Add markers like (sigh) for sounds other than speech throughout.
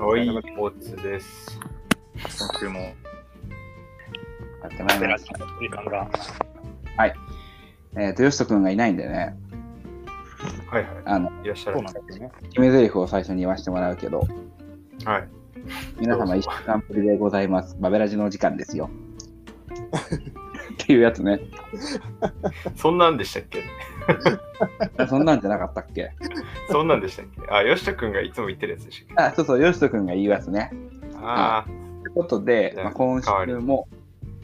はい、おつです。僕も、やってまいりました。時間が。えっ、と、よしとくんがいないんでね、はいはあの、い。いらっしゃそうるなんですよね。決め台詞を最初に言わせてもらうけど、はい。皆様一週間ぶりでございます。バベラジのお時間ですよ。っていうやつね。(laughs) そんなんでしたっけ？(laughs) そんなんじゃなかったっけ？そんなんでしたっけ？あ、よしとくんがいつも言ってるやつでしたっあ、そうそう、よしとくんが言うやつね。けあということで、まあ、今週も、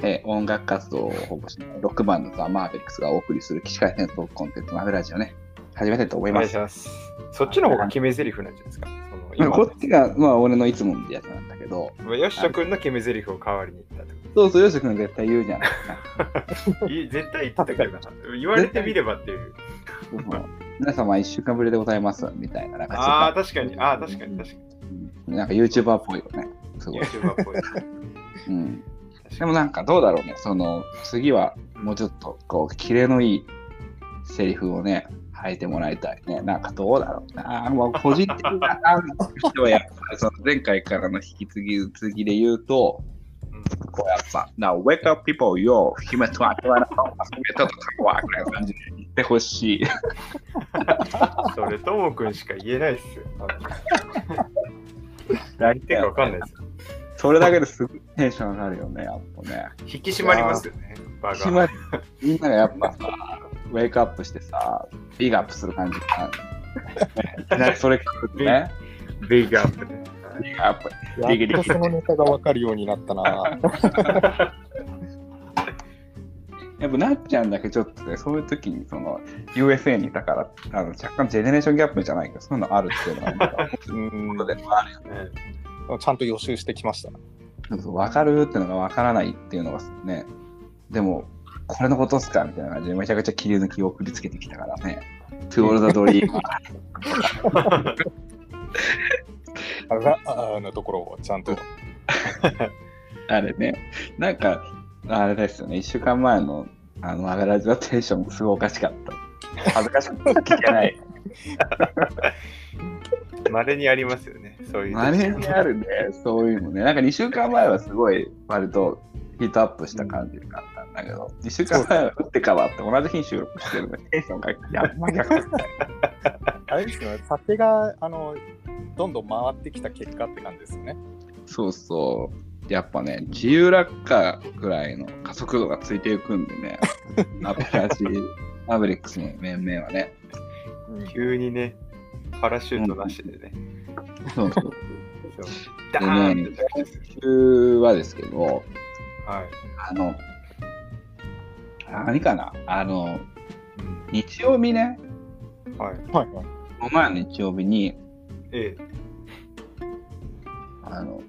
えー音楽活動を保護しないロックバンドザ・マーベリックスがお送りする起死回生トークコンテンツマベラジオね、始めたいと思あ、います。ます。そっちの方が決め台詞なんじゃないですか？そのうん今こっちが、まあ、俺のいつものやつなんだけど、よしとくんの決め台詞を代わりに言ったってこそうそう、よしとくん絶対言うじゃないと (laughs) いい絶対言ってたけどな。言われてみればっていう。(laughs) 皆様一週間ぶりでございます、みたいな。なんかああ、確かに。ああ、確かに確かうんなんか YouTuber っぽいよね。すに。ごい。YouTuber っぽい。(laughs) うん、でもなんかどうだろうね。その次はもうちょっとこう、キレのいいセリフをね、吐いてもらいたいね。なんかどうだろうな。もう個人的な人はやっぱりその前回からの引き継ぎ次で言うと、うんこうやっぱ、Now wake up people, yo, 姫とあてはなかった。姫とかわぐらいな感じで言ってほしい。(laughs) それ、ともくんしか言えないっすよ。何言ってるかわかんないですよ。それだけですごいテンション上がるよね、やっぱね。引き締まりますよね。場締まみんながやっぱさ、ウェイクアップしてさ、ビッグアップする感じか。い (laughs) きなりそれ来るとね、ビッグアップで。ビッグアップ。やっとそのネタが分かるようになったな。(laughs) やっぱなっちゃうんだけど、ちょっとね、そういう時にその USA にいたから、あの若干ジェネレーションギャップじゃないけど、そういうのあるっていうのは、なんかあるよねちゃんと予習してきました。分かるっていうのが分からないっていうのがね、でも、これのことっすかみたいな感じで、めちゃくちゃ切り抜きを送りつけてきたからね。トゥオールザドリーム。あがあのところをちゃんと。(laughs) あれね、なんか、あれですよね、1週間前のあのアベラジのテンションすごいおかしかった。恥ずかしくて聞けない。(laughs) まれにありますよね。そういう時。あれにあるね、そういうのね。なんか2週間前はすごい割とヒートアップした感じがあったんだけど、2週間前は打って変わって同じ日に収録してるのにテンションがやっぱ逆だった。あれですよね、酒があのどんどん回ってきた結果って感じですよね。そうそう。やっぱね、自由落下ぐらいの加速度がついていくんでね、(laughs) アベラジ、アベリックスの面々はね。急にね、パラシュートなしでね。そうそう。そうダーンって今週はですけど、はい。あの、何かな？あの、うん日曜日ね、はい。はいはい。この前の日曜日に、えあの、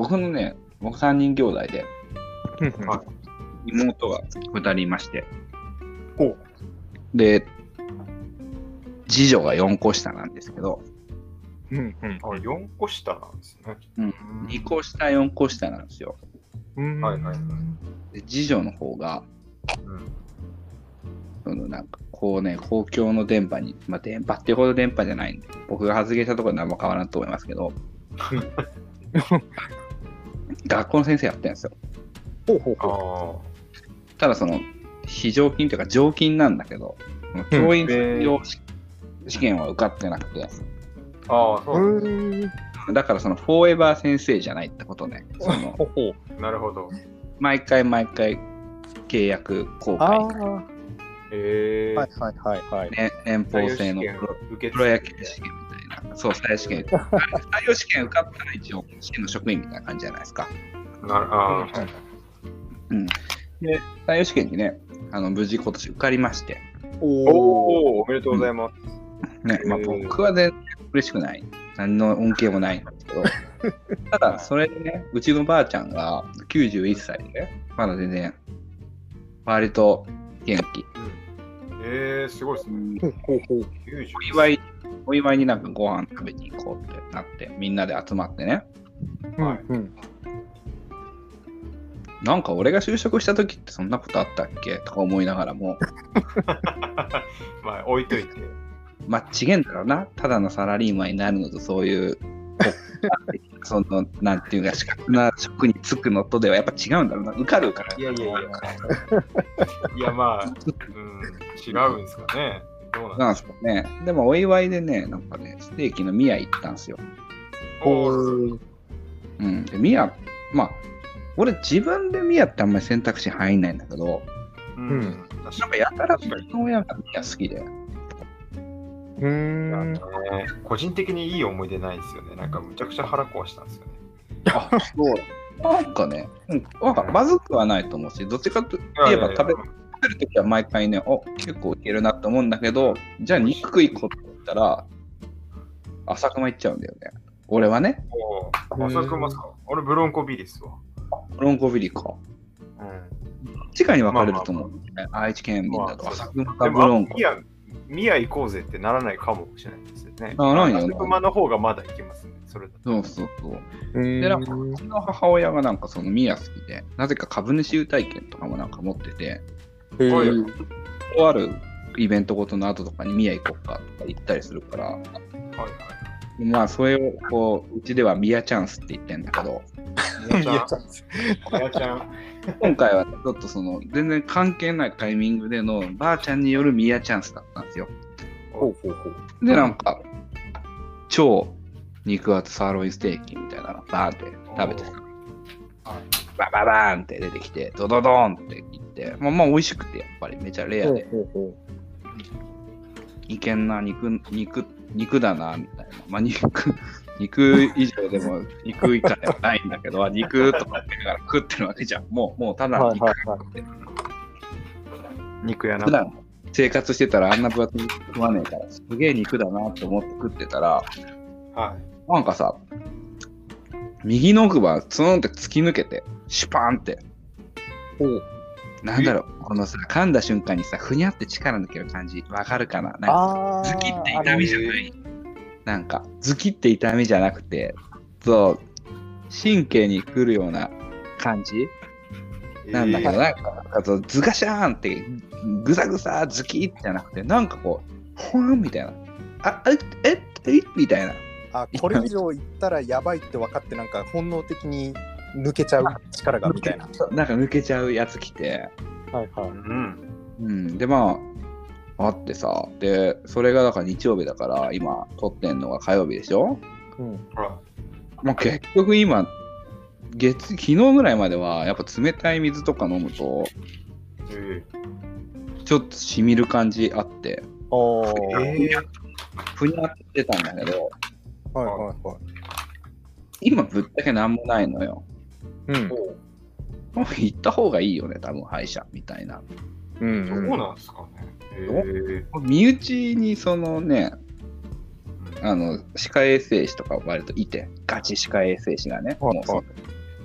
僕のね、僕3人兄弟で、は妹が2人いまして、で、次女が4個下なんですけど、うんうん。い。あ、4個下なんですね。うん、2個下、4個下なんですよ。うん。はいはいで次女の方が、うん。そのなんかこうね、公共の電波に、まあ電波っていうほど電波じゃないんで、僕が発言したところは何も変わらんと思いますけど、(laughs) 学校の先生やってるんですよ。ほうほうほあただその、非常勤というか常勤なんだけど、教員卒業試試験は受かってなくて、あ。ああ、そうう。なんでん。だからそのフォーエバー先生じゃないってことね。そのほうほなるほど。毎回毎回契約公ああ開、ー。ええはいはいはいはい。ね、年俸制のプロ野球試験。そう、採用試験。採用試験受かったら一応、市の職員みたいな感じじゃないですか。なああ、はいで、採用試験にね、あの無事今年受かりまして、おおお。お、おめでとうございます。ね、まあ僕は全然嬉しくない。何の恩恵もないんですけど、(laughs) ただ、それでね、うちのばあちゃんが91歳で、まだ全然、割と元気。ええすごいですね。ほうほうほう。90お祝い、お祝いになんかご飯食べに行こうってなって、みんなで集まってね。はいうん。なんか俺が就職した時ってそんなことあったっけ？とか思いながらも、(laughs) まあ、置いといて。まあ、違えんだろうな。ただのサラリーマンになるのとそういう (laughs) その、なんていうか、資格な職に就くのとではやっぱ違うんだろうな。受かるから。いやいやいや。いや、まあ、うん、違うんですかね。どうなんですか？ね。でも、お祝いでね、なんかね、ステーキのミヤ行ったんですよ。おーうん。で、ミヤ、まあ、俺自分でミヤってあんまり選択肢入んないんだけど、うん。なんかやたらうちの親がミヤ好きで。うーん。にね。個人的にいい思い出ないですよね。なんかむちゃくちゃ腹壊したんですよね。あ、そうだ。なんかね、うん、なんかまずくはないと思うし、どっちかといえば食べ食べるときは毎回ね、お結構いけるなって思うんだけど、じゃあ肉食いこと言ったら、浅くまいっちゃうんだよね。俺はね、浅くますか俺ブロンコビリスわ。ブロンコビリか。うん。地下に分かれると思う、愛知県民だとまあ浅くまかブロンコミ。ヤ、ミヤ行こうぜってならないかもしれないですよね。ならないよね浅熊の方がまだ行けますね。それだと。そうそうそう。でで、なんか、うちの母親がなんかそのミヤ好きで、なぜか株主優待券とかもなんか持ってて、とあるイベントごとの後とかにミヤ行こうかとか言ったりするから、はいはい。まあ、それをこう、うちではミヤチャンスって言ってんだけど。今回はちょっとその、全然関係ないタイミングでのばあちゃんによるミヤチャンスだったんですよ。とほうほうほう。で、なんか、超肉厚サーロインステーキみたいなのバーンって食べてさ、バババーンって出てきて、ドドドーンって言って、まあまあ美味しくて、やっぱりめちゃレアで、いけんな、肉、肉、肉だな、みたいな。まあ肉、(laughs) 肉以上でも肉以下ではないんだけど、肉とかって言いながら食ってるわけじゃん。もう、もうただの肉はいはい。肉やな。普段生活してたらあんな分厚い食わねえから、すげえ肉だなって思って食ってたら、はい。なんかさ、右の奥歯、ツーンって突き抜けて、シュパーンって。なんだろう、このさ、噛んだ瞬間にさ、ふにゃって力抜ける感じ、わかるかな？なんか。ズキって痛みじゃない。なんか、ズキって痛みじゃなくて、そう、神経に来るような感じ？なんだけど、なんか、なんかそうズガシャーンって、ぐさぐさ、ズキッじゃなくて、なんかこう、ほわんみたいな。あ、え、え、え、みたいな。あ、これ以上いったらやばいって分かって、なんか本能的に抜けちゃう力がみたいな。なんか抜けちゃうやつ来て、はいはうん。うん、で、まあ、あってさ、で、それがだから日曜日だから、今、撮ってんのが火曜日でしょ？い。うん。はまあ、結局今、月、昨日ぐらいまでは、やっぱ冷たい水とか飲むと、い。えちょっとしみる感じあって、おー。ー、はいえふにゃってたんだけど、はいはい。今ぶっちゃけなんもないのよ。うん行った方がいいよね、多分歯医者みたいな。うんどうなんですかね。えー、身内にそのね、あの、歯科衛生士とか割といて、ガチ歯科衛生士がね、はい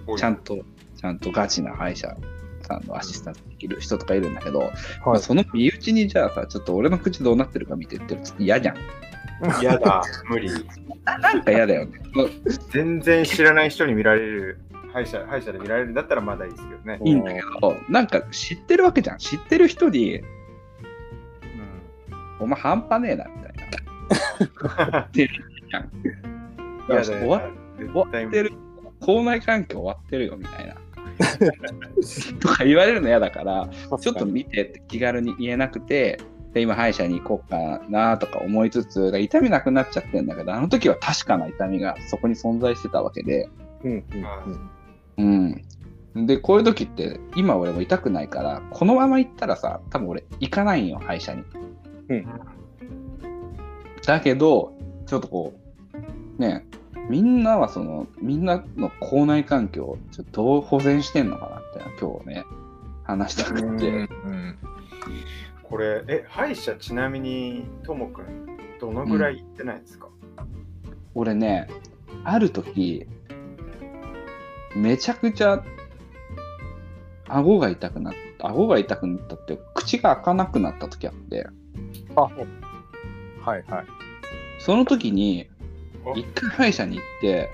もうちゃんと、ちゃんとガチな歯医者さんのアシスタントできる人とかいるんだけど、まあはい。その身内にじゃあさ、ちょっと俺の口どうなってるか見てってるとちょっと嫌じゃん。嫌だ、無理。(laughs) なんか嫌だよね。全然知らない人に見られる、歯医者歯医者で見られるんだったらまだいいですけどね。いいんだけど、なんか知ってるわけじゃん。知ってる人に、お前半端ねえな、みたいな。(laughs) ってるじゃん。嫌だ終わ絶終わ対ってる。校内環境終わってるよ、みたいな。(laughs) とか言われるの嫌だから、ちょっと見てって気軽に言えなくて、で今歯医者に行こうかなとか思いつつ、痛みなくなっちゃってんだけど、あの時は確かな痛みがそこに存在してたわけで、うんうんうん。うん。で、こういう時って、今俺も痛くないから、このまま行ったらさ、多分俺行かないんよ、歯医者に。うんだけど、ちょっとこう、ね、みんなはその、みんなの口内環境をちょっとどう保全してんのかなって今日ね、話したくて。うんこれ、え、歯医者ちなみに、ともくん、どのぐらい行ってないんですか、俺ね、ある時、めちゃくちゃ、顎が痛くなった、顎が痛くなったって、口が開かなくなった時あって、あ、はいはい。その時に、あ一回歯医者に行って、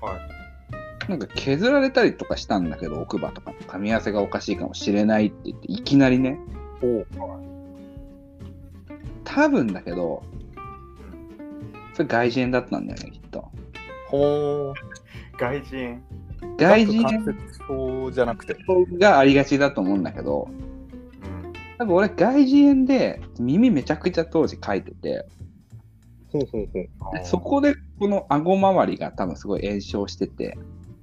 はい。なんか削られたりとかしたんだけど、奥歯とかの噛み合わせがおかしいかもしれないって言って、いきなりね、お多多分だけど、それ外耳炎だったんだよね、きっと。ほー。外人。外人関節症じゃなくて。がありがちだと思うんだけど、うん。多分俺外人で耳めちゃくちゃ当時書いてて、ほうほうほう。でそこでこの顎周りが多分すごい炎症してて、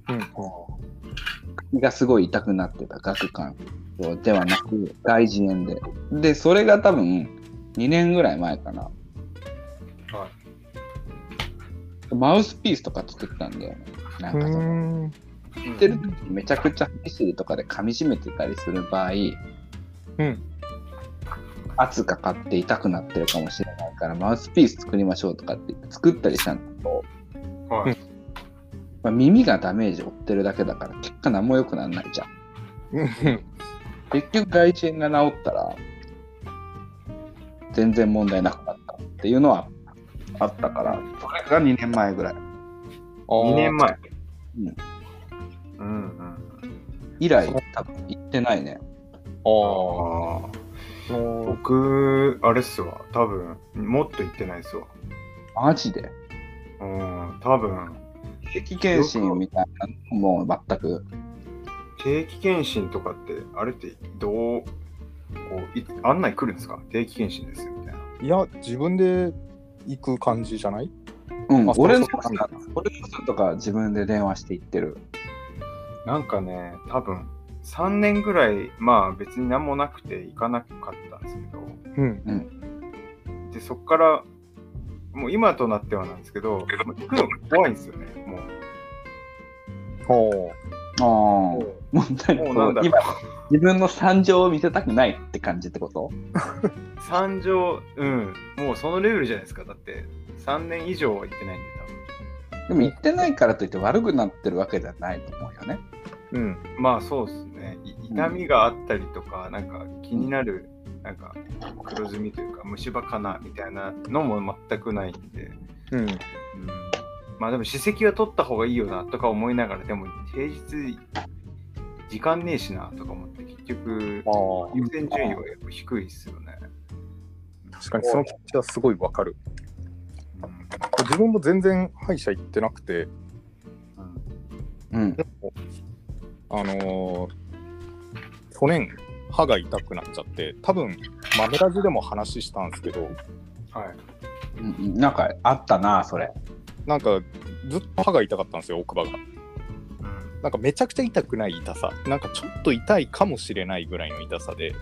うん。胃がすごい痛くなってた顎関節ではなく外耳炎で。で、それが多分2年ぐらい前かな。はマウスピースとか作ったんだよね。なんかその。言ってる時にめちゃくちゃ歯ぎしりとかで噛み締めてたりする場合、うん。圧かかって痛くなってるかもしれないから、マウスピース作りましょうとかって作ったりしたんだけど、はい。まあ、耳がダメージを負ってるだけだから、結果何も良くならないじゃん。うん。結局外耳炎が治ったら、全然問題なくなったっていうのはあったから、それが2年前ぐらい。2年前。うん。うんうん。以来、多分行ってないね。ああ。ああ。僕、あれっすわ。多分、もっと言ってないっすわ。マジで？うん、多分、定期検診みたいなのも全く。定期検診とかって、あれってどう、こうい案内来るんですか？定期検診ですよみたいな。いや、自分で行く感じじゃない？うんあ、俺のそうそう俺の人とか自分で電話して行ってる。なんかね、多分、3年ぐらい、まあ別に何もなくて行かなかったんですけど、うん。で、そっから、もう今となってはなんですけど、もう行くの怖いんですよね、もほああ。もう何う。もうなんだろう今、自分の惨状を見せたくないって感じってこと？(laughs) 三条、うん、もうそのレベルじゃないですか。だって、3年以上は行ってないんで、でも行ってないからといって悪くなってるわけではないと思うよね。う。うん。まあそうですね。い痛みがあったりとか、なんか気になる、なんか黒ずみというか、虫歯かなみたいなのも全くないんで、うん。うん、まあでも、歯石は取った方がいいよなとか思いながら、でも平日、時間ねえしなとか思って、結局。優先順位はやっぱ低いですよね。確かにその気持ちはすごいわかる。うん自分も全然歯医者行ってなくて、うんうん。あのー去年歯が痛くなっちゃって、多分マメラジでも話したんですけど、はい。なんかあったな、それ。なんかずっと歯が痛かったんですよ、奥歯が。うんなんかめちゃくちゃ痛くない痛さ、なんかちょっと痛いかもしれないぐらいの痛さで、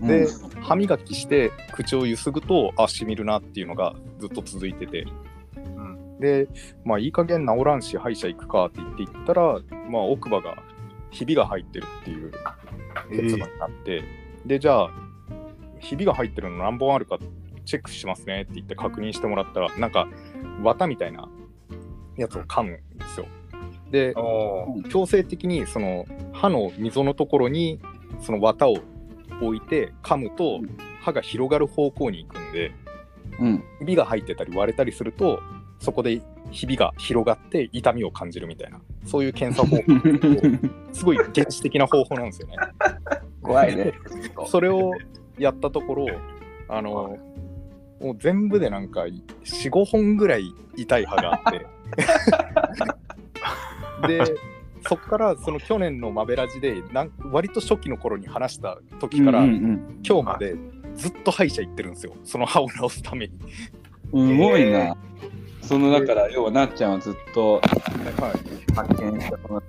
うんで、歯磨きして口をゆすぐと、あ、しみるなっていうのがずっと続いてて、うんで、まあいい加減治らんし歯医者行くかって言って行ったら、まあ奥歯がひびが入ってるっていう結論になって、で、じゃあ、ひびが入ってるの何本あるかチェックしますねって言って確認してもらったら、なんか綿みたいなやつを噛むんですよ。で、強制的にその歯の溝のところにその綿を置いて噛むと歯が広がる方向に行くんでうん。ひびが入ってたり割れたりするとそこでひびが広がって痛みを感じるみたいなそういう検査方法 (laughs) すごい原始的な方法なんですよね。怖いね。(laughs) それをやったところあのもう全部でなんか45本ぐらい痛い歯があって (laughs) でそっからその去年のマベラジでなん割と初期の頃に話した時から、うんうん今日までずっと歯医者行ってるんですよその歯を治すために。うん、すごいな。そのだから、要はなっちゃんはずっとはい、発見したこの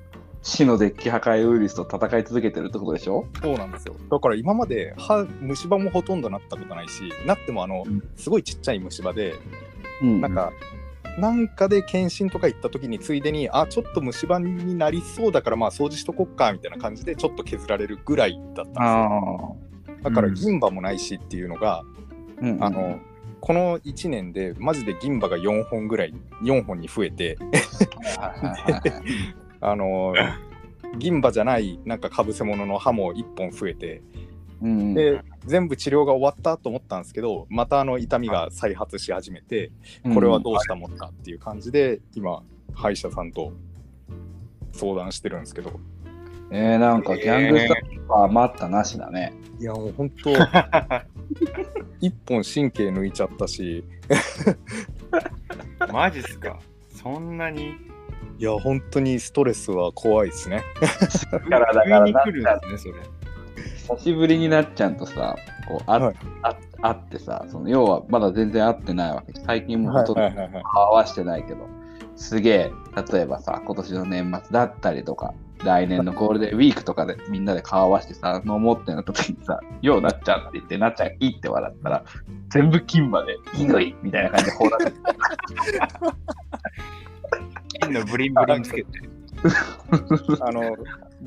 死のデッキ破壊ウイルスと戦い続けてるってことでしょ？そうなんですよ。だから今まで歯虫歯もほとんどなったことないしなってもあのうん。すごいちっちゃい虫歯でうん。なんか、なんかで検診とか行った時についでにあちょっと虫歯になりそうだからまあ掃除しとこっかみたいな感じでちょっと削られるぐらいだったんですよ。あだからうん。銀歯もないしっていうのが、あ。うん。あの、この1年でマジで銀歯が4本ぐらい4本に増えて。あの銀歯じゃないなんかかぶせ物の歯も1本増えて。うんで全部治療が終わったと思ったんですけどまたあの痛みが再発し始めてこれはどうしたもんかっていう感じで今歯医者さんと相談してるんですけどえー、なんかギャングスタッフは待ったなしだね。いやもう本当 (laughs) 一本神経抜いちゃったし。(laughs) マジっすか？そんなに？いや、本当にストレスは怖いですね。だから、だから、なんかですね、それ。久しぶりになっちゃんとさ、こうあ、はい。あ会ってさ、その要はまだ全然会ってないわけ。最近もほとんどはいはいはい。はい顔合わしてないけど、すげえ、例えばさ、今年の年末だったりとか、来年のゴールデンウィークとかでみんなで顔合わせてさ、飲もうってなった時にさ、ようなっちゃんって言って、なっちゃんいいって笑ったら、全部金までいいのいみたいな感じで放られて、金のブリンブリンつけて。あの、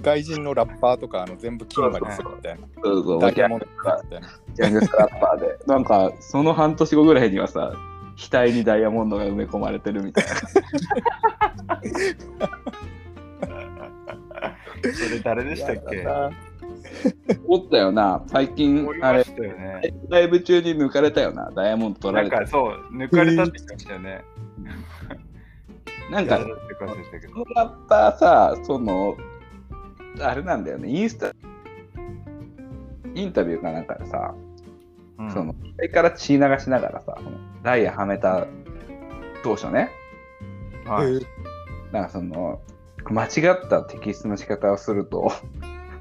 外人のラッパーとか、あの全部金までするみたいな。そうそう、ダイヤモンギャングドみたいな。ギャングスラッパーで、なんかその半年後ぐらいにはさ、額にダイヤモンドが埋め込まれてるみたいな。(laughs) (laughs) それ誰でしたっけ？おったよな、最近あれね。ライブ中に抜かれたよな、ダイヤモンド取られた。なんか。そう、抜かれたって言ってましたよね。なんか、やられてくださったけど。このラッパーさ、その、あれなんだよね、インスタ、インタビューかなんかでさ、うん。その、それから血流しながらさ、ダイヤはめた当初ね、はい。えー。なんかその、間違った摘出の仕方をすると、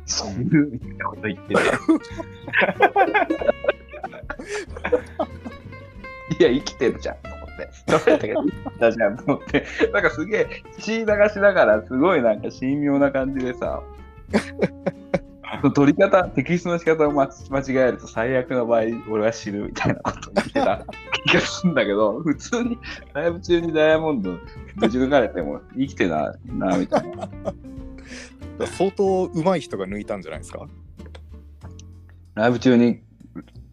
そういうみたいなこと言ってて。(laughs) いや、生きてるじゃんと思って。取れたけど、生きてたじゃんと思って。なんかすげえ、血流しながら、すごいなんか神妙な感じでさ、(laughs) 取り方、摘出の仕方を間間違えると最悪の場合、俺は死ぬみたいなこと言ってた気がするんだけど、普通にライブ中にダイヤモンドぶち抜かれても生きてな、な、みたいな。相当上手い人が抜いたんじゃないですか？ライブ中に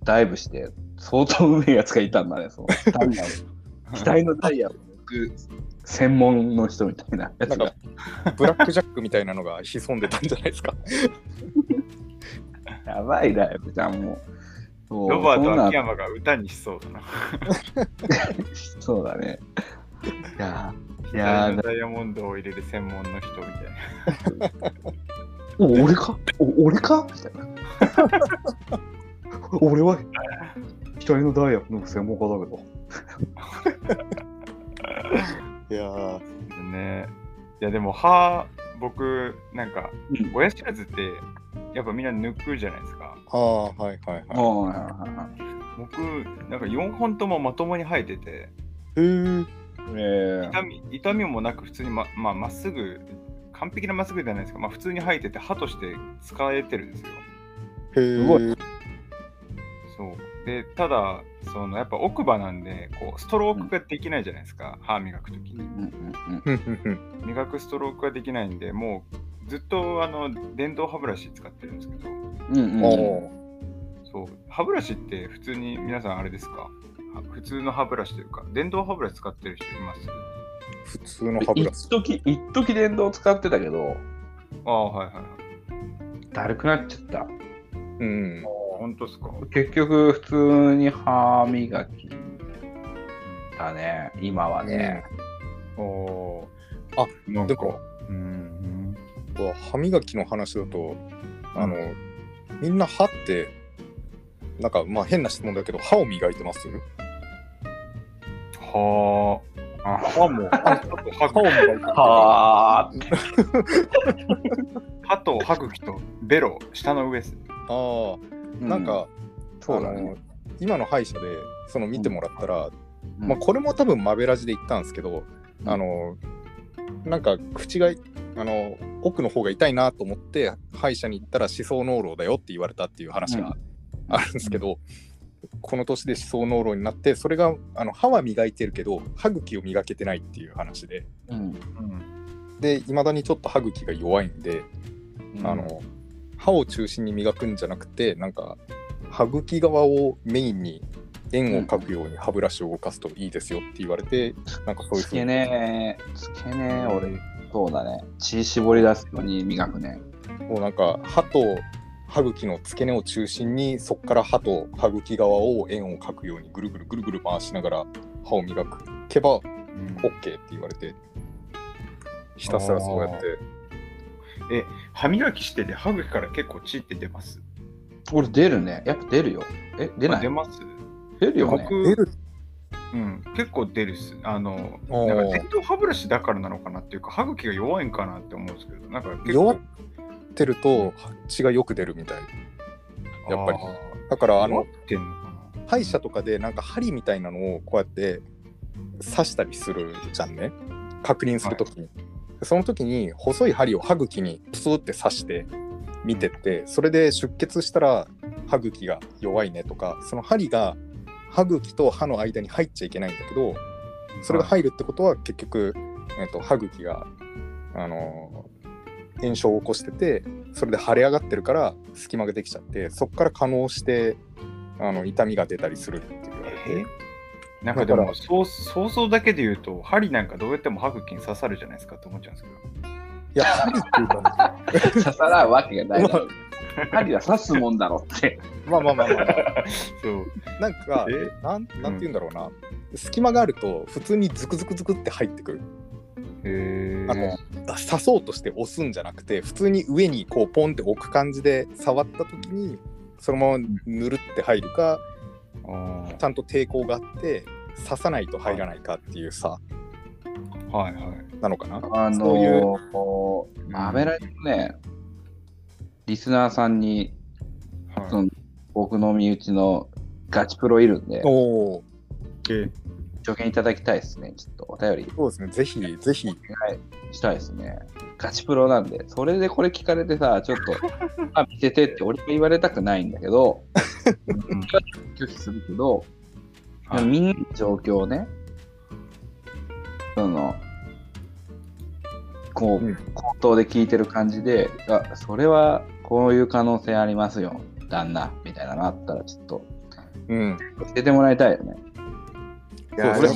ダイブして、相当うめえやつがいたんだね、そのダイヤを。額のダイヤを抜く専門の人みたいなやつがなんか。ブラックジャックみたいなのが潜んでたんじゃないですか？やばいライブじゃん、もう。そうロバート秋山が歌にしそうだな。そうだね。いやー、い左やダイヤモンドを入れる専門の人みたいな。お俺か？お俺か？みたいな。(laughs) 俺は額のダイヤの専門家だけど。(laughs) いやーね。いやでも歯僕なんかうん親知らずってやっぱみんな抜くじゃないですか。ああはいはいはい。はい僕なんか4本ともまともに生えてて。へええ痛み痛みもなく普通にままあまっすぐ完璧なまっすぐじゃないですか、まあ、普通に生えてて歯として使えてるんですよ。へすごい。えそう。でただそのやっぱ奥歯なんでこうストロークができないじゃないですか、歯磨くときに。(laughs) 磨くストロークができないんでもうずっとあの電動歯ブラシ使ってるんですけど。うんうん。そう。歯ブラシって普通に皆さんあれですか？は普通の歯ブラシというか電動歯ブラシ使ってる人います？普通の歯ブラシ。一時一時電動使ってたけど、ああはいはいはい。だるくなっちゃった。うん。本当ですか？結局、普通に歯磨きだね、今はね。おおあなんかうんは歯磨きの話だとあの、みんな歯ってなんかまあ変な質問だけど歯を磨いてます？はあ。歯も歯と歯歯を磨いてる。はあ。(laughs) 歯と歯茎とベロ下の上です。ああ。なんか、そうだね。あの。今の歯医者でその見てもらったら、うん。まあ、これも多分マベラジで言ったんですけど、うん。あのなんか口があの奥の方が痛いなと思って歯医者に行ったら歯槽膿漏だよって言われたっていう話があるんですけど、この年で歯槽膿漏になってそれがあの歯は磨いてるけど歯茎を磨けてないっていう話で。うん。うん。でいまだにちょっと歯茎が弱いんで、あの歯を中心に磨くんじゃなくてなんか歯茎側をメインに円を描くように歯ブラシを動かすといいですよって言われて、なんかそういうつけねつけね俺、そうだね。血絞り出すように磨くね。もうなんか歯と歯茎の付け根を中心にそこから歯と歯茎側を円を描くようにぐるぐるぐるぐる回しながら歯を磨く。けばうん OK って言われてひたすらそうやって。歯磨きしてて歯茎から結構血って出ます？俺出るね。やっぱ出るよ。え、出ない？あ出ます？出るよね。僕出る。うん、結構出るっす。あの、なんか電動歯ブラシだからなのかなっていうか、歯茎が弱いんかなって思うんですけど、なんか結構弱ってると血がよく出るみたい。やっぱり。だからあの歯医者とかでなんか針みたいなのをこうやって刺したりするじゃんね。確認するときに、その時に細い針を歯茎にプスって刺して見てってそれで出血したら歯茎が弱いねとかその針が歯茎と歯の間に入っちゃいけないんだけどそれが入るってことは結局、えっと歯茎があの炎症を起こしててそれで腫れ上がってるから隙間ができちゃってそこから可能してあの痛みが出たりするって言われて。え？なんかでもそう想像だけで言うと針なんかどうやっても歯茎に刺さるじゃないですかって思っちゃうんですけど。いや針っていうか、(laughs) 刺さらんわけがないだろ。針は刺すもんだろって。まあまあまあまあ、(laughs) そう。なんかえ？なんなんて言うんだろうな、隙間があると普通にズクズクズクって入ってくる。へあの刺そうとして押すんじゃなくて普通に上にこうポンって置く感じで触った時にそのままぬるって入るかあちゃんと抵抗があって刺さないと入らないかっていうさーはいはい。なのかな？あのそういう。ー、アメラジのね、リスナーさんに、はい。その僕の身内のガチプロいるんで、おおえ助言いただきたいですね。ちょっと。お便り。そうですね。ぜひぜひ。したいですね。ガチプロなんで、それでこれ聞かれてさ、ちょっと、(laughs) あ見せてって俺は言われたくないんだけど、うん。拒否するけど、はい。みんなの状況をね、その、こう、うん。口頭で聞いてる感じで、あ、それはこういう可能性ありますよ、旦那、みたいなのあったら、ちょっと。うん。教えてもらいたいよね。いやでも。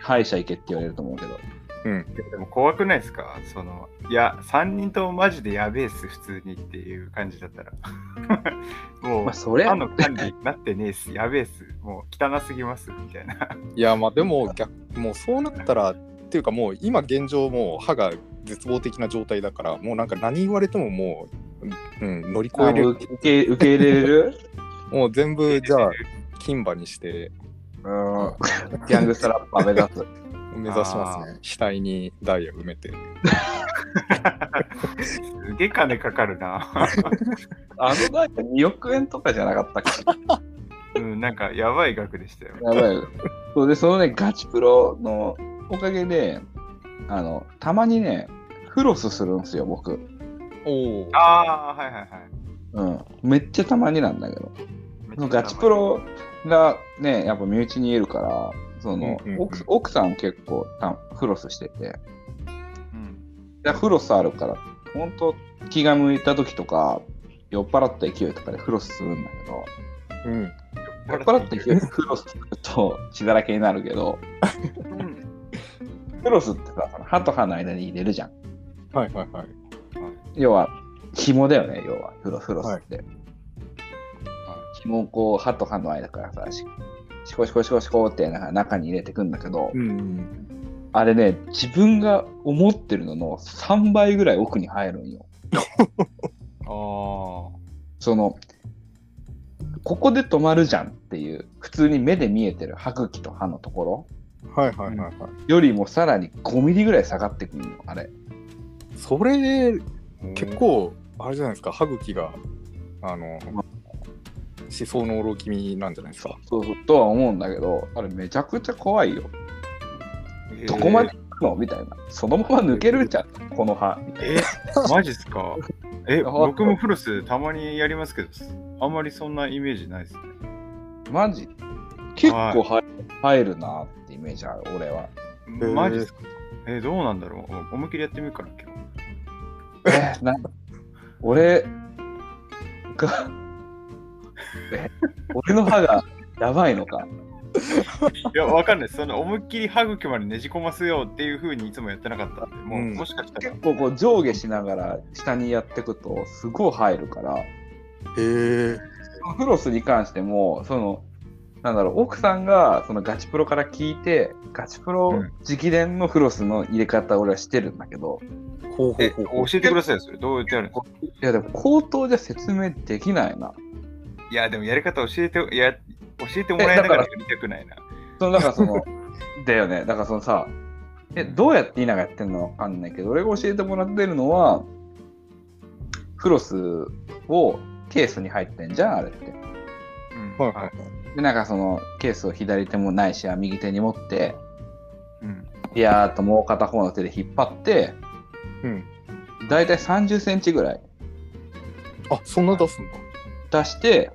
歯医者行けって言われると思うけど。でも怖くないですか？そのいや3人ともマジでやべえっす普通にっていう感じだったら。(laughs) もう、まあ、それ歯の管理なってねえっす。やべえっす。もう汚すぎますみたいな。(laughs) いやまあでも逆もうそうなったらっていうかもう今現状もう歯が絶望的な状態だからもうなんか何言われてももう、うん、乗り越えれる受け受け入れれる？(laughs) もう全部じゃあ金馬にして。うん。ギャングストラッパー目指す。目指しますね。額にダイヤ埋めて。(laughs) すげえ金かかるな。(laughs) あのなんか2億円とかじゃなかったっけ？うんなんかやばい額でしたよ。やばい。よ。そうで、そのね、ガチプロのおかげで、あの、たまにね、フロスするんですよ、僕。おおああはいはいはい。うん。めっちゃたまになんだけど。ガチプロがね、やっぱ身内にいるから、その、うんうんうん。奥奥さん結構たフロスしてて、うん。でフロスあるから、本当気が向いた時とか、酔っ払った勢いとかでフロスするんだけど、うん。酔っ払った勢いでフロスすると血だらけになるけど、うん。フロスってさ、その歯と歯の間に入れるじゃん。はいはいはい要は、紐だよね、要は、フロフロスって。紐をこう、歯と歯の間からさ、しシコシコシコシコって中に入れてくんだけど、うんあれね、自分が思ってるのの3倍ぐらい奥に入るんよ。(laughs) あその、ここで止まるじゃんっていう、普通に目で見えてる歯茎と歯のとこはいはいはいはいろよりもさらに5ミリぐらい下がってくるの、あれ。それあ結構あれじゃないですか歯茎があの思想のろ気味なんじゃないですか。そうそう、とは思うんだけど、あれめちゃくちゃ怖いよ。どこまで行くの？みたいな。そのまま抜けるじゃん、この歯。えーマジっすか？え僕もフロスたまにやりますけどあんまりそんなイメージないですね。なマジ？結構入入るなってイメージある、俺は。ーマジっすか？えどうなんだろう。思いっきりやってみるからえーな俺が、え、俺の歯がやばいのか？いや、わかんないです。その思いっきり歯茎までねじ込ますよっていうふうにいつもやってなかったんで、もう、うんもしかしたら結、構こう上下しながら下にやっていくとすごい入るから、へえフロスに関しても、その、なんだろう、奥さんがそのガチプロから聞いて、ガチプロうん直伝のフロスの入れ方を俺はしてるんだけど、ほうほうえほうほう教えてくださいよ、それ。どうやってやるんですか？いやでも口頭じゃ説明できないな。いや、でもやり方教えて、いや、教えてもらえながらやりたくないな。その (laughs) だからその、だよね。だからそのさ、え、どうやって稲がやってるのかわかんないけど、俺が教えてもらってるのは、フロスをケースに入ってんじゃん、あれって。うんはいはいはい。で、なんかそのケースを左手もないしは右手に持って、うんビヤーっともう片方の手で引っ張って、うん。だいたい30センチぐらいあ、そんな出すんだ。出して、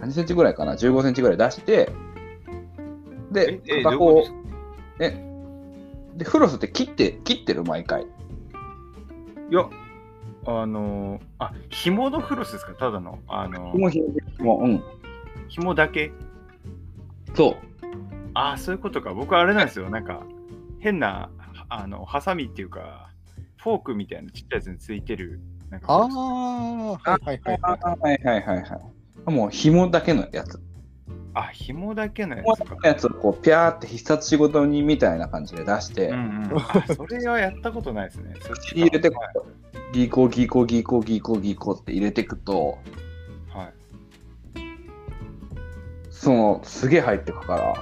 何センチぐらいかな ?15 センチぐらい出して、で、ええ片方どういうこと、え、で、フロスって切って、切ってる毎回。いや、あのー、あ、紐のフロスですか？ただの？あのー、もう、もう、うん。紐だけ？そう。ああ、そういうことか。僕あれなんですよ。なんか、変な、あの、ハサミっていうか、フォークみたいなちっちゃいやつについてる。なんかああ、はいはいはいはい。はいはいはいはい。もう紐だけのやつ。あ、紐だけのやつか紐だけの。やつをこう、ピャーって必殺仕事にみたいな感じで出して、うんうん。あ、それはやったことないですね。そっちに入れてこはう、ギコギコギコギコギコって入れていくと、その、すげえ入ってくから、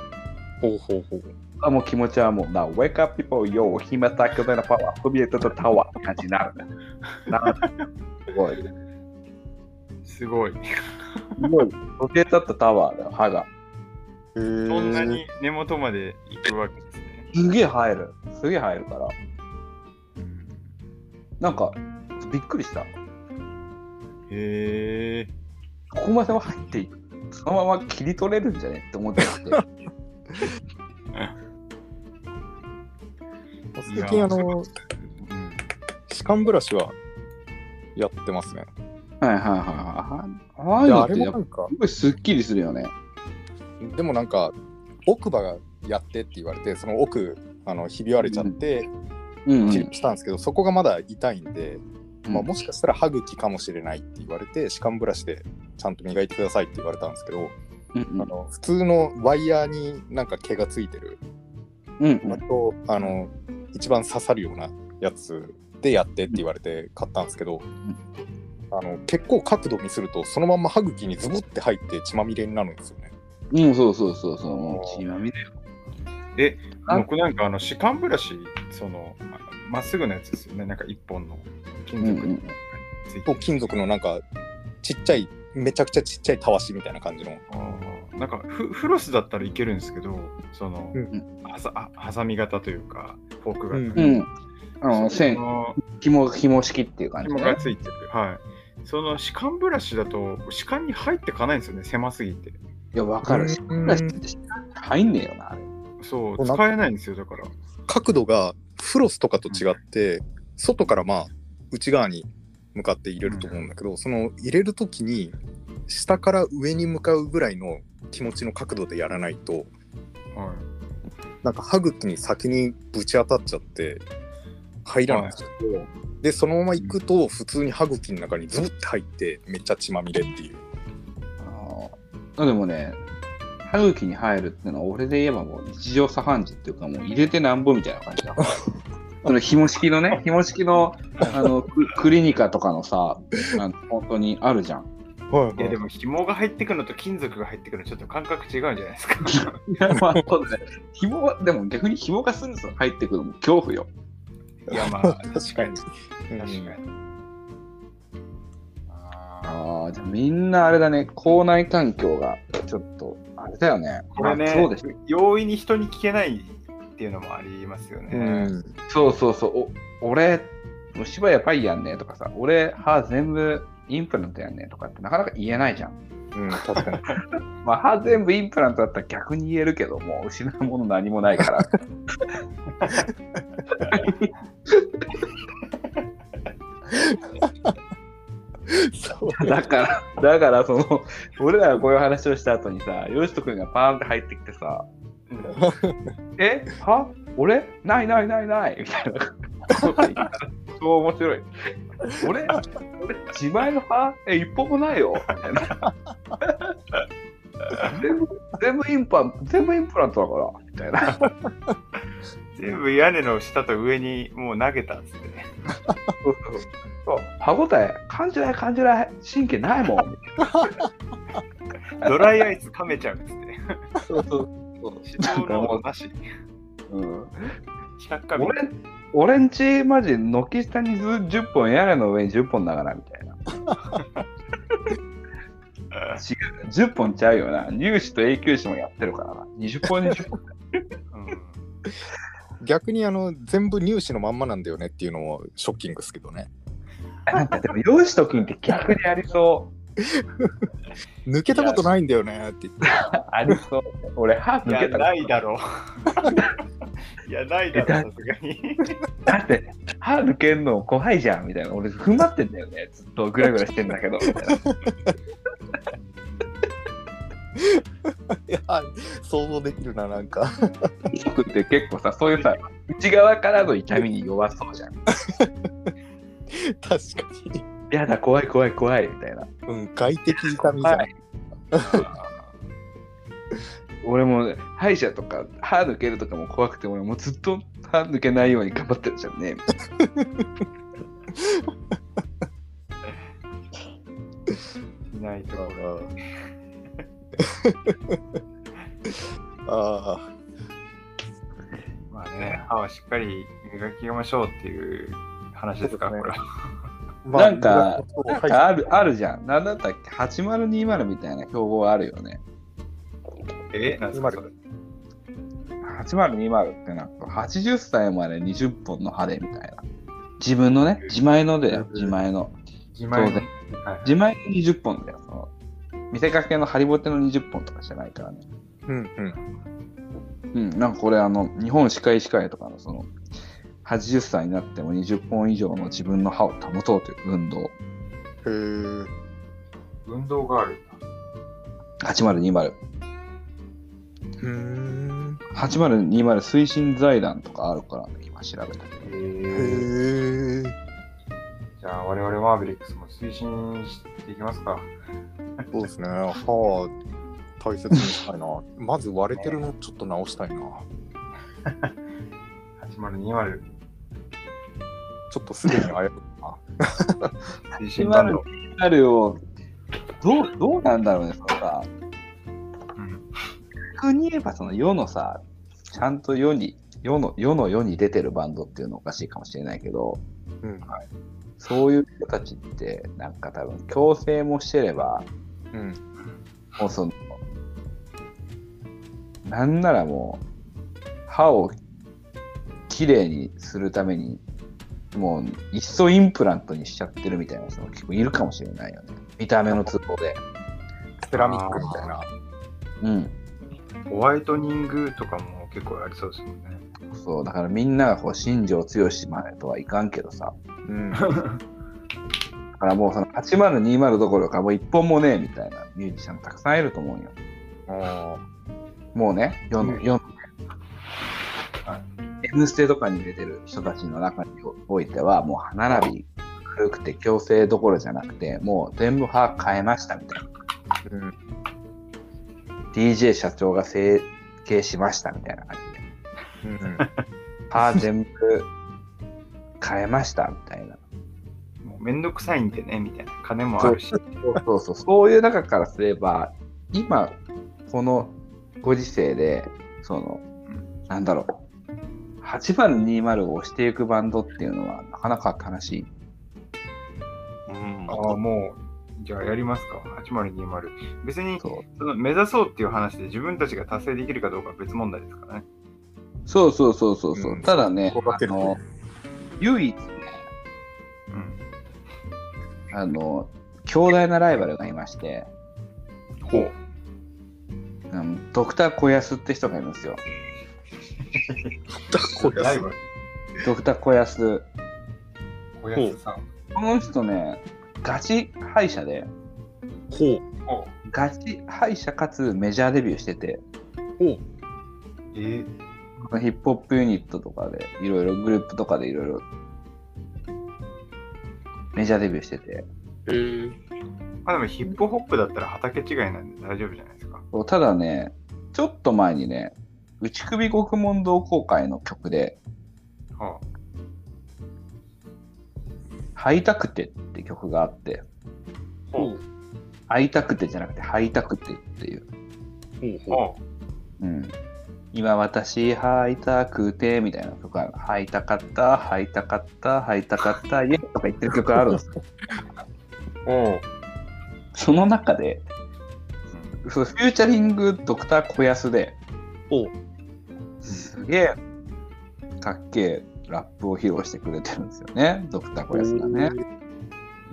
ほうほうほう。あもう気持ちはもう、な、Wake up people, yo, 暇だ巨大なパワー、飛び出たタワーって感じになるね。なすごい。すごい。すごい。飛び立ったタワーだよ、歯が。そんなに根元まで行くわけですね。すげえ入る。すげえ入るから。うんなんか、びっくりした。へえ。ここまでは入っていそのまま切り取れるんじゃねって思ってて。(laughs) 最近あの、うん歯間ブラシはやってますね。はいはいはいはい。ああいいうや、あれもなんか、すっきりするよね。でもなんか、奥歯がやってって言われて、その奥、あのひび割れちゃって、うん、治療したんですけど、そこがまだ痛いんで、うんまあ、もしかしたら歯茎かもしれないって言われて、歯間ブラシでちゃんと磨いてくださいって言われたんですけど、うんあの普通のワイヤーになんか毛がついてる、うんうん割とあの一番刺さるようなやつでやってって言われて買ったんですけど、あの結構角度にすると、そのまんま歯茎にズボって入って血まみれになるんですよね。うん、そうそうそうそう。もう血まみれよ。え、あ僕なんかあの歯間ブラシ、その、あまっすぐのやつですよね。なんか一本の金属のうんうん金属のなんかちっちゃい、めちゃくちゃちっちゃいたわしみたいな感じの。なんかフフロスだったらいけるんですけど、その、うんはさあハサミ型というか、フォーク型。うんうん。あの、そ線、の紐、紐式っていう感じ、紐ね。がついてる。はい。その歯間ブラシだと歯間に入ってかないんですよね、狭すぎて。いや、わかるし。うん入んねえよな、あれ。そう、使えないんですよ、だから。角度がフロスとかと違って、外からまあ内側に向かって入れると思うんだけど、その入れる時に下から上に向かうぐらいの気持ちの角度でやらないとはい。なんか歯茎に先にぶち当たっちゃって入らないんですよ、でそのまま行くと普通に歯茎の中にズブって入ってめっちゃ血まみれっていう。あー。でもね、歯茎に入るっていうのは、俺で言えばもう日常茶飯事っていうか、もう入れてなんぼみたいな感じだ。その紐式のね、紐式のあのククリニカとかのさ、あの本当にあるじゃん。いや、でも紐が入ってくるのと金属が入ってくるのちょっと感覚違うんじゃないですか。(laughs) いや、まあ、そうだね。紐は、でも逆に紐がスルスル入ってくるのも恐怖よ。いや、まあ、確かに確かに。あーああ、じゃあみんなあれだね、口内環境がちょっと、あれだよね。これね、まあそうでしょ。容易に人に聞けないっていうのもありますよね。うんそうそうそう。お俺、虫歯やばいやんねとかさ、俺、歯全部インプラントやんねとかってなかなか言えないじゃん。うん、確かに (laughs) まあ、歯全部インプラントだったら逆に言えるけど、もう失うもの何もないから。だから、だから、その、俺らがこういう話をした後にさ、よしとくんがパーンって入ってきてさ、え？は？俺？ないないないない。みたいな。(laughs) そう面白い。俺？俺？自前の歯え、一本もないよ。みたいな。全部、全部インプラント、全部インプラントだから、みたいな。全部屋根の下と上にもう投げたっつって。ね。そうそう。そう。歯応え。感じない感じない。神経ないもん。ドライアイス噛めちゃうっつって。なそうそう指導のなし。うん、100回俺俺んちマジ軒下にず10本屋根の上に10本だからみたいな。(laughs) 違う、10本ちゃうよな。入試と永久試もやってるからな。20本20本。うん逆にあの全部入試のまんまなんだよねっていうのもショッキングですけどね。なんかでも、養子と金って逆にありそう。(laughs) 抜けたことないんだよねって言って。ありそう。俺、歯抜けたないだろう。(laughs) いや、ないだろう、さすがに。だって、歯抜けんの怖いじゃんみたいな。俺、踏ん張ってんだよね。ずっとグラグラしてんだけど。(laughs) いや想像できるな、なんか。僕って結構さ、そういうさ、内側からの痛みに弱そうじゃん。確かに。やだ、怖い怖い怖いみたいな。うん、外的痛みじゃん。はい俺もね、歯医者とか歯抜けるとかも怖くて、俺もうずっと歯抜けないように頑張ってるじゃんね。(laughs) いないところ。(laughs) あまあね、歯はしっかり磨きましょうっていう話ですか、これは。あ。なんか、なんはいかあるあるじゃん。なんだったっけ ?8020 みたいな標語あるよね。え、なんですか、それ？8020ってなんか80歳まで20本の歯でみたいな。自分のね、自前のでよ、自前の。自前の自前の20本だよ。その見せかけのハリボテの20本とかじゃないからね。うんうん。うん、なんかこれあの、日本歯科医師会とかのその、80歳になっても20本以上の自分の歯を保とうという運動。へえ。運動があるんだ。8020。うーん。8020推進財団とかあるからね、今調べたけど。へえ。じゃあ、我々マーベリックスも推進していきますか。そうですね。歯、大切にしたいな。(laughs) まず割れてるのちょっと直したいな。8020ちょっとすでに危ういな。推進バンド。あるよ。どう、どうなんだろうね、そのさ。うん逆に言えばその世のさ、ちゃんと世に、世の、世の世に出てるバンドっていうのおかしいかもしれないけど、うん。そういう人たちって、なんか多分、強制もしてれば、うん。もうその、なんならもう、歯をきれいにするために、もう、いっそインプラントにしちゃってるみたいな人も結構いるかもしれないよね。見た目の都合で。セラミックみたいな。うん。ホワイトニングとかも結構ありそうですもんね。そう、だからみんながこう、新庄剛志までとはいかんけどさ。うん。だからもうその8020どころかもう一本もねえみたいなミュージシャンたくさんいると思うよ。あもうね、世の、うん世の、はい M ステとかに出てる人たちの中においては、もう歯並び軽くて矯正どころじゃなくて、もう全部歯変えましたみたいな。ーうん。DJ 社長が整形しましたみたいな感じで。うん。歯全部変えましたみたいな。もうめんどくさいんでね、みたいな。金もあるし。そうそうそう、そういう中からすれば、今、このご時世で、その、なんだろう、8020を押していくバンドっていうのは、なかなか悲しい。うんああ、もう、じゃあやりますか。8020。別にその目指そうっていう話で自分たちが達成できるかどうかは別問題ですからね。そうそうそうそうそう、うんただね、あの唯一ね、うん。あの、強大なライバルがいまして、ほう。うんドクター小安って人がいるんですよ。これライバル。ドクター小安。小安さん。この人ね、ガチ歯医者で、ほう。ガチ歯医者かつメジャーデビューしてて、ほう。えー、ヒップホップユニットとかで、いろいろグループとかでいろいろメジャーデビューしてて、えー、まあでもヒップホップだったら畑違いなんで大丈夫じゃないですか。そうただね、ちょっと前にね、内首獄門同好会の曲で、は会いたくてって曲があって、あ、ほう。会いたくてじゃなくて、会いたくてっていう。ほううん。今私会いたくてみたいな曲が会いたかった、会いたかった、会いたかった、イエイとか言ってる曲あるんですよ。お (laughs) その中で、そうフューチャリングドクター小安で、おすげえかっけえラップを披露してくれてるんですよね、ドクター小安がね。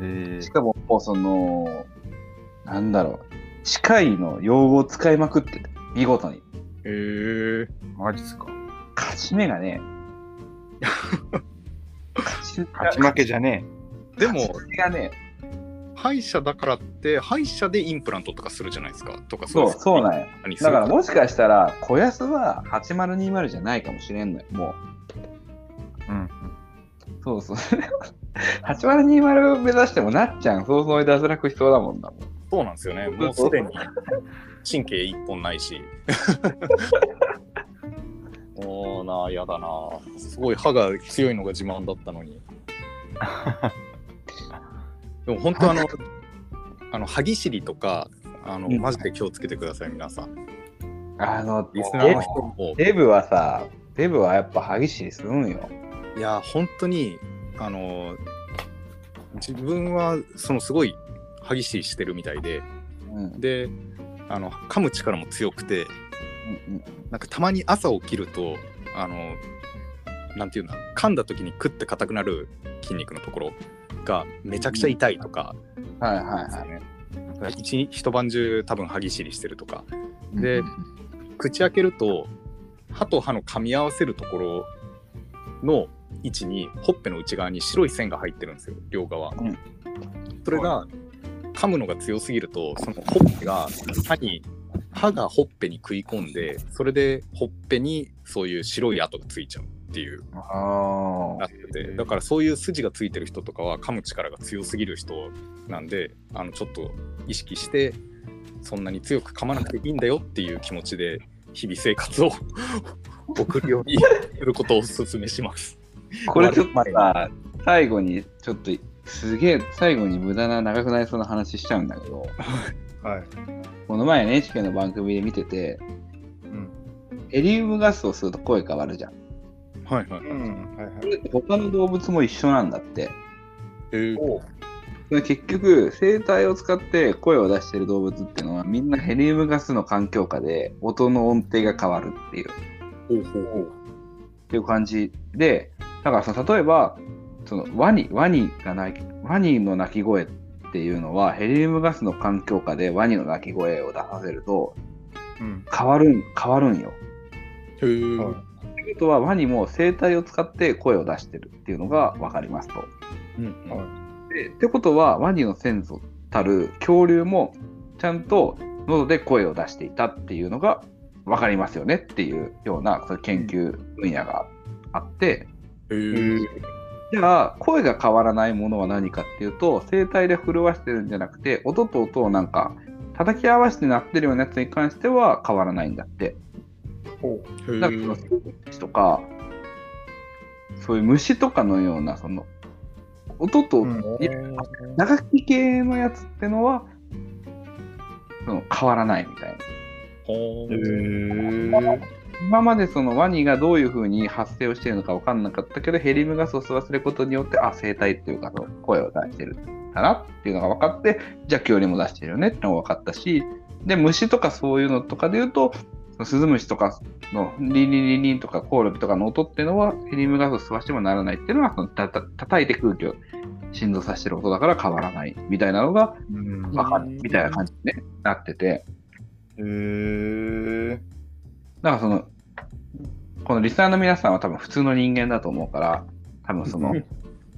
えしかも、もうその、なんだろう、歯科医の用語を使いまくってて、見事に。へえ。マジっすか。勝ち目がね、(laughs) 勝ち負けじゃねでも、勝ち目がね、歯医者だからって、歯医者でインプラントとかするじゃないですか。とかそう、そうなんや。だからもしかしたら、小安は8020じゃないかもしれんのよ、もえ。うん。う。そうそう。(laughs) 8020目指してもなっちゃん、早々に脱落しそうだもんな。そうなんですよね。もうすでに神経一本ないし。(laughs) おーなあ、やだなあ。すごい歯が強いのが自慢だったのに。(laughs) でも本当あの、あの歯ぎしりとか、あの、うんマジで気をつけてください、皆さん。あの、リスナーの人も。デブはさ、デブはやっぱ歯ぎしりするんよ。いや、本当に、あの、自分は、そのすごい歯ぎしりしてるみたいで、うん。で、あの、噛む力も強くて、うんなんかたまに朝起きると、あの、なんていうんだ、噛んだ時にクッて硬くなる筋肉のところがめちゃくちゃ痛いとかうん。はいはいはい。一一晩中多分歯ぎしりしてるとか。でうん口開けると歯と歯の噛み合わせるところの位置にほっぺの内側に白い線が入ってるんですよ両側、うんそれが噛むのが強すぎるとそのほっぺが歯に歯がほっぺに食い込んでそれでほっぺにそういう白い跡がついちゃうっていうあなっててだからそういう筋がついてる人とかは噛む力が強すぎる人なんであのちょっと意識してそんなに強く噛まなくていいんだよっていう気持ちで日々生活を (laughs) 送るようにすることをお勧めします。あ。これちょっとさ、最後にちょっとすげえ最後に無駄な長くなりそうな話しちゃうんだけど、はい。この前 NHK の番組で見てて、うん。ヘリウムガスをすると声変わるじゃん。はいはい。うん。はいはい。他の動物も一緒なんだって。えー結局、声帯を使って声を出してる動物っていうのはみんなヘリウムガスの環境下で音の音程が変わるっていう。ほうほうほうっていう感じで、だからさ、例えば、そのワニ、ワニが鳴き、ワニの鳴き声っていうのは、ヘリウムガスの環境下でワニの鳴き声を出させると、うん。変わるん、変わるんよ。へーはいということは、ワニも声帯を使って声を出してるっていうのが分かりますと。うんはいでってことは、ワニの先祖たる恐竜も、ちゃんと喉で声を出していたっていうのが分かりますよねっていうような研究分野があって、じゃあ、声が変わらないものは何かっていうと、声帯で震わしてるんじゃなくて、音と音をなんか、叩き合わせて鳴ってるようなやつに関しては変わらないんだって。ほへだからそのー虫とか、そういう虫とかのような、その、音と、うん。長き系のやつってのは、その変わらないみたいな。今までそのワニがどういうふうに発生をしているのか分かんなかったけど、ヘリウムガスを吸わせることによって、あ、声帯っていうか、その声を出してる。んだなっていうのが分かって、じゃあ恐竜も出してるよねってのが分かったし、で、虫とかそういうのとかで言うと、スズムシとかのリンリンリンリンとかコオロギとかの音っていうのは、ヘリウムガスを吸わしてもならないっていうのは、そのたた叩いて空気を振動させてる音だから変わらないみたいなのがうん。分かるみたいな感じに、ね、なってて、へーだからその、このリスナーの皆さんは多分普通の人間だと思うから、多分その、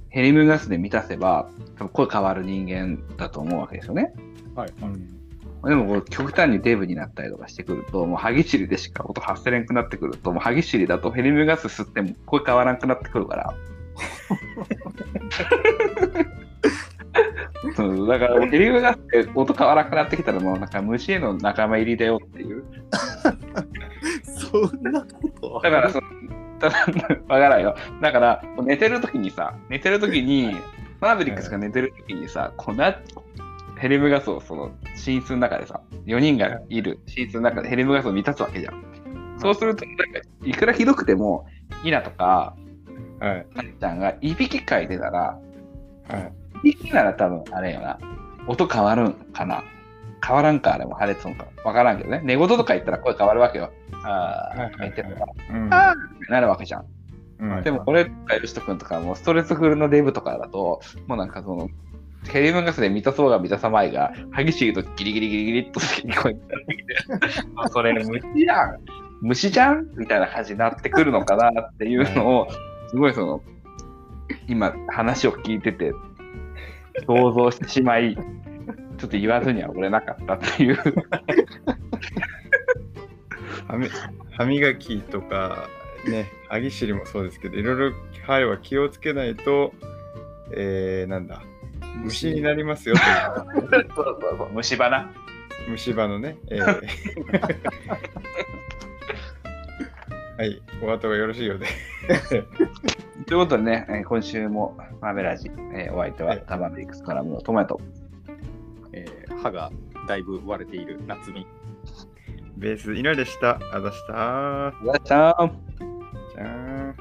ヘリウムガスで満たせば、多分声変わる人間だと思うわけですよね。はいうん。でも極端にデブになったりとかしてくると、もう歯ぎしりでしか音発せれんくなってくると、もう歯ぎしりだとヘリウムガス吸っても声変わらんくなってくるから。(laughs) そうだからヘリウムガスって音変わらなくなってきたらもうなんか虫への仲間入りだよっていう。(laughs) そんなことだからその、ただ、わからんよ。だから、寝てるときにさ、寝てるときに、マーベリックスが寝てるときにさ、こうな、ヘリウムガスをその寝室の中でさ、4人がいる寝室の中でヘリウムガスを満たすわけじゃん。そうすると、なんかいくらひどくても、イナとか、はい。カニちゃんがいびきかいてたら、はい。いびきなら多分あれよな、音変わるんかな。変わらんか、あれも破裂音か。わからんけどね。寝言とか言ったら声変わるわけよ。ああ、はいはいはい寝てるとか、うんああってなるわけじゃん。うんでも、俺とかよしとくんとかも、ストレスフルのデブとかだと、もうなんかその、ヘリウムガスで満たそうが満たさまいが、激しいとギリギリギリギリっと聞こえてあ (laughs) それ虫じゃん虫じゃんみたいな感じになってくるのかなっていうのを、すごいその、今話を聞いてて、想像してしまい、ちょっと言わずにはおれなかったっていう。(laughs) 歯み歯磨きとか、ね、歯ぎしりもそうですけど、いろいろ歯は気をつけないと、えー、なんだ、虫になりますよというそうそうそう、虫歯な。虫歯のね。えー (laughs) はい、お後がよろしいようで。ということでね、えー今週もマーメラジ、えーお相手ははいタバメイクスからのトマト。えー歯がだいぶ割れている夏美。ベース、稲でした。あざした。やったーじゃーん。